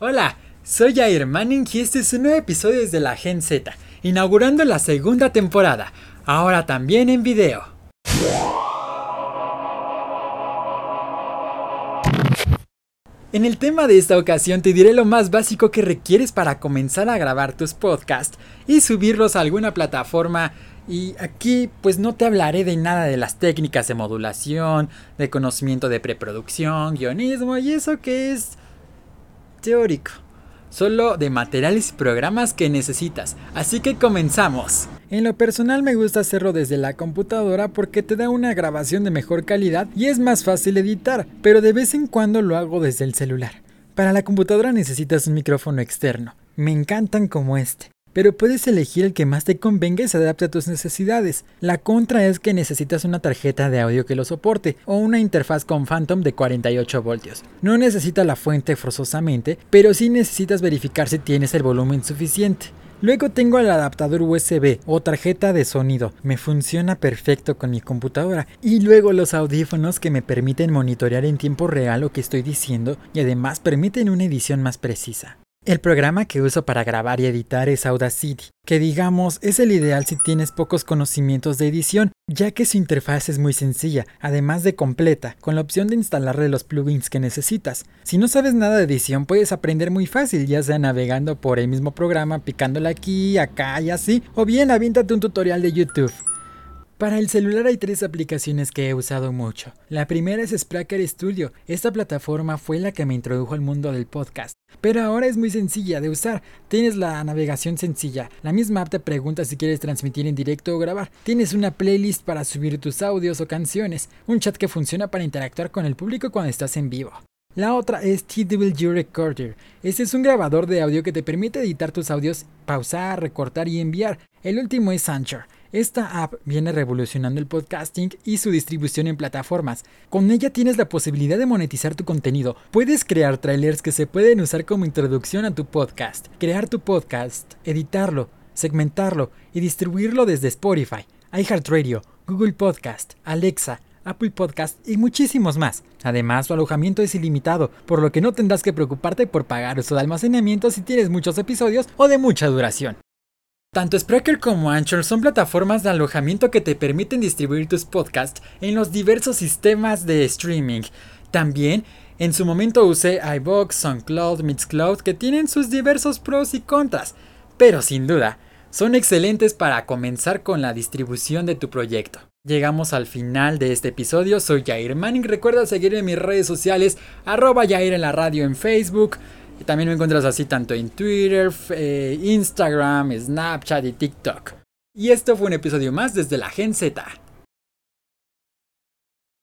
Hola, soy Jair Manning y este es un nuevo episodio desde la Gen Z, inaugurando la segunda temporada, ahora también en video. En el tema de esta ocasión te diré lo más básico que requieres para comenzar a grabar tus podcasts y subirlos a alguna plataforma y aquí pues no te hablaré de nada de las técnicas de modulación, de conocimiento de preproducción, guionismo y eso que es teórico. Solo de materiales y programas que necesitas. Así que comenzamos. En lo personal me gusta hacerlo desde la computadora porque te da una grabación de mejor calidad y es más fácil editar, pero de vez en cuando lo hago desde el celular. Para la computadora necesitas un micrófono externo. Me encantan como este pero puedes elegir el que más te convenga y se adapte a tus necesidades. La contra es que necesitas una tarjeta de audio que lo soporte o una interfaz con Phantom de 48 voltios. No necesita la fuente forzosamente, pero sí necesitas verificar si tienes el volumen suficiente. Luego tengo el adaptador USB o tarjeta de sonido, me funciona perfecto con mi computadora. Y luego los audífonos que me permiten monitorear en tiempo real lo que estoy diciendo y además permiten una edición más precisa. El programa que uso para grabar y editar es Audacity, que digamos es el ideal si tienes pocos conocimientos de edición, ya que su interfaz es muy sencilla, además de completa, con la opción de instalarle los plugins que necesitas. Si no sabes nada de edición puedes aprender muy fácil, ya sea navegando por el mismo programa, picándole aquí, acá y así, o bien aviéntate un tutorial de YouTube. Para el celular hay tres aplicaciones que he usado mucho. La primera es Spreaker Studio. Esta plataforma fue la que me introdujo al mundo del podcast. Pero ahora es muy sencilla de usar. Tienes la navegación sencilla. La misma app te pregunta si quieres transmitir en directo o grabar. Tienes una playlist para subir tus audios o canciones. Un chat que funciona para interactuar con el público cuando estás en vivo. La otra es TWG Recorder. Este es un grabador de audio que te permite editar tus audios, pausar, recortar y enviar. El último es Anchor. Esta app viene revolucionando el podcasting y su distribución en plataformas. Con ella tienes la posibilidad de monetizar tu contenido. Puedes crear trailers que se pueden usar como introducción a tu podcast, crear tu podcast, editarlo, segmentarlo y distribuirlo desde Spotify, iHeartRadio, Google Podcast, Alexa, Apple Podcast y muchísimos más. Además, su alojamiento es ilimitado, por lo que no tendrás que preocuparte por pagar uso de almacenamiento si tienes muchos episodios o de mucha duración. Tanto Spreaker como Anchor son plataformas de alojamiento que te permiten distribuir tus podcasts en los diversos sistemas de streaming. También en su momento usé iBox, SoundCloud, Mixcloud que tienen sus diversos pros y contras, pero sin duda son excelentes para comenzar con la distribución de tu proyecto. Llegamos al final de este episodio, soy Jair Manning, recuerda seguirme en mis redes sociales, arroba Jair en la radio en Facebook, también me encuentras así tanto en Twitter, eh, Instagram, Snapchat y TikTok. Y esto fue un episodio más desde la Gen Z.